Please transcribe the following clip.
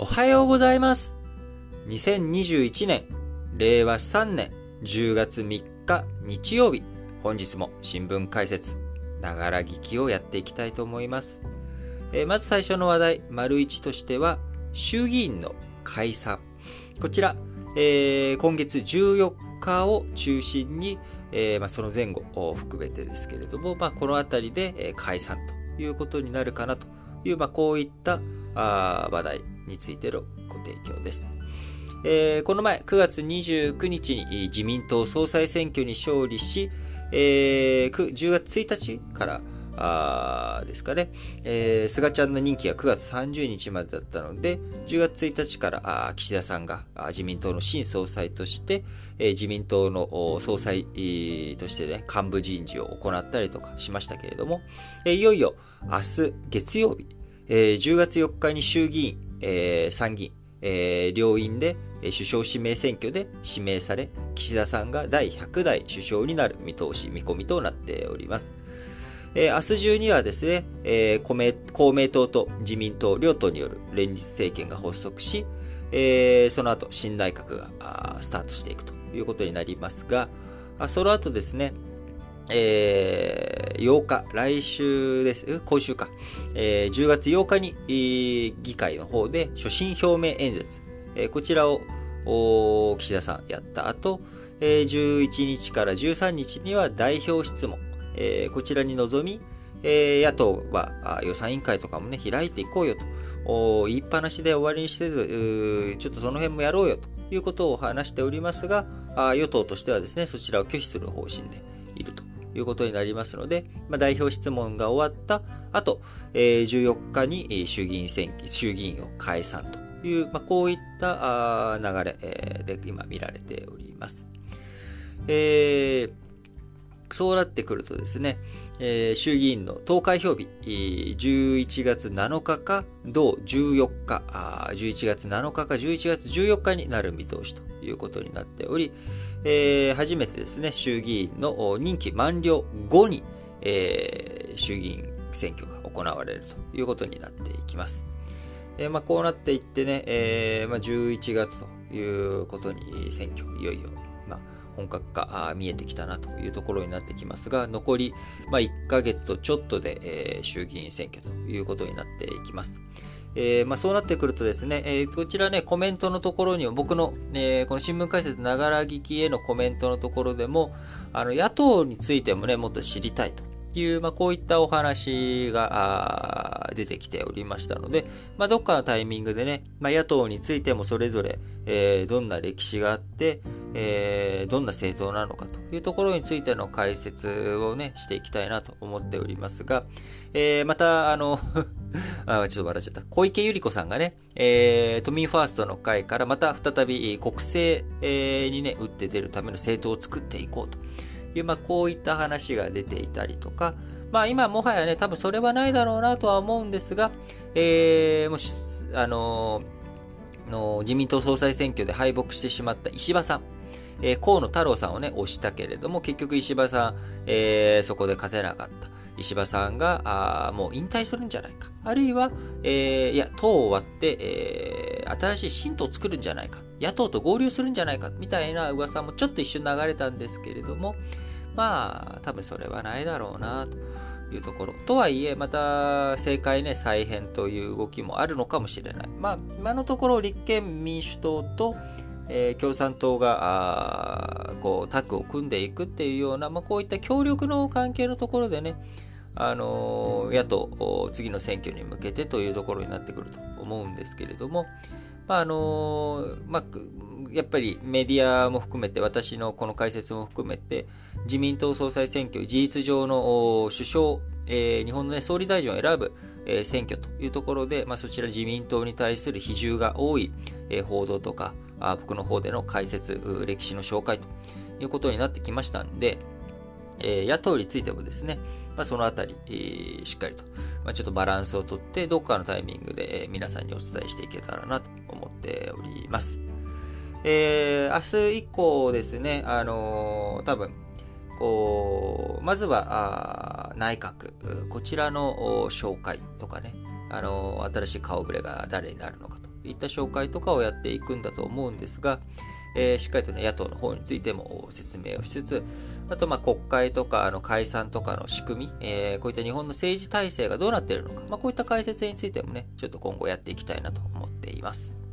おはようございます。2021年、令和3年10月3日日曜日、本日も新聞解説、ながら聞きをやっていきたいと思います。えー、まず最初の話題、丸1としては、衆議院の解散。こちら、えー、今月14日を中心に、えー、まあ、その前後を含めてですけれども、まあ、このあたりで、解散ということになるかなという、まあ、こういったあ話題についてのご提供です。えー、この前、9月29日に自民党総裁選挙に勝利し、えー、10月1日からあですかね、えー、菅ちゃんの任期が9月30日までだったので、10月1日からあ岸田さんが自民党の新総裁として、えー、自民党の総裁、としてね、幹部人事を行ったりとかしましたけれども、えー、いよいよ明日月曜日、えー、10月4日に衆議院、えー、参議院、えー、両院で首相指名選挙で指名され、岸田さんが第100代首相になる見通し、見込みとなっております。えー、明日中にはですね、えー、公明党と自民党両党による連立政権が発足し、えー、その後新内閣がスタートしていくということになりますが、その後ですね、えー、8日、来週です、今週か、えー、10月8日に、議会の方で所信表明演説、えー、こちらを岸田さんやった後、えー、11日から13日には代表質問、えー、こちらに臨み、えー、野党は予算委員会とかもね、開いていこうよと、言いっぱなしで終わりにせず、ちょっとその辺もやろうよということを話しておりますが、与党としてはですね、そちらを拒否する方針でいるということになりますので、まあ、代表質問が終わった後、えー、14日に衆議院選挙、衆議院を解散という、まあ、こういった流れで今見られております。えー、そうなってくるとですね、えー、衆議院の投開票日、11月7日か、同14日、11月7日か11月14日になる見通しということになっており、えー、初めてですね、衆議院の任期満了後に、えー、衆議院選挙が行われるということになっていきます。えー、まあ、こうなっていってね、えーまあ、11月ということに選挙、いよいよ、まあ、本格化見えてきたなというところになってきますが、残り、まあ、1ヶ月とちょっとで、えー、衆議院選挙ということになっていきます。えー、まあ、そうなってくるとですね、えー、こちらね、コメントのところにも、僕の、えー、この新聞解説ながら聞きへのコメントのところでも、あの、野党についてもね、もっと知りたいと。いう、まあ、こういったお話が出てきておりましたので、まあ、どっかのタイミングでね、まあ、野党についてもそれぞれ、えー、どんな歴史があって、えー、どんな政党なのかというところについての解説をね、していきたいなと思っておりますが、えー、また、あの あ、ちょっと笑っちゃった。小池百合子さんがね、えー、都民ファーストの会からまた再び国政、にね、打って出るための政党を作っていこうという、まあ、こういった話が出ていたりとか、まあ今もはやね、多分それはないだろうなとは思うんですが、えー、もし、あのー、の自民党総裁選挙で敗北してしまった石破さん、えー、河野太郎さんをね、押したけれども、結局石破さん、えー、そこで勝てなかった。石破さんが、あもう引退するんじゃないか。あるいは、えー、いや、党を割って、えー、新しい新党を作るんじゃないか。野党と合流するんじゃないか。みたいな噂もちょっと一瞬流れたんですけれども、まあ、多分それはないだろうな、というところ。とはいえ、また、政界ね、再編という動きもあるのかもしれない。まあ、今のところ立憲民主党と、えー、共産党が、こう、タッグを組んでいくっていうような、まあ、こういった協力の関係のところでね、あの野党、次の選挙に向けてというところになってくると思うんですけれども、まあ、あのまあ、やっぱりメディアも含めて、私のこの解説も含めて、自民党総裁選挙、事実上の首相、えー、日本の、ね、総理大臣を選ぶ、え、選挙というところで、まあ、そちら自民党に対する比重が多い、え、報道とか、あ僕の方での解説、歴史の紹介ということになってきましたんで、え野党についてもですね、まあ、そのあたり、えー、しっかりと、まあ、ちょっとバランスをとって、どっかのタイミングで、えー、皆さんにお伝えしていけたらなと思っております。えー、明日以降ですね、あのー、多分、こう、まずは、あ内閣、こちらの紹介とかね、あのー、新しい顔ぶれが誰になるのかといった紹介とかをやっていくんだと思うんですが、えー、しっかりとね、野党の方についても説明をしつつ、あと、ま、国会とか、あの、解散とかの仕組み、えー、こういった日本の政治体制がどうなっているのか、まあ、こういった解説についてもね、ちょっと今後やっていきたいなと思っています。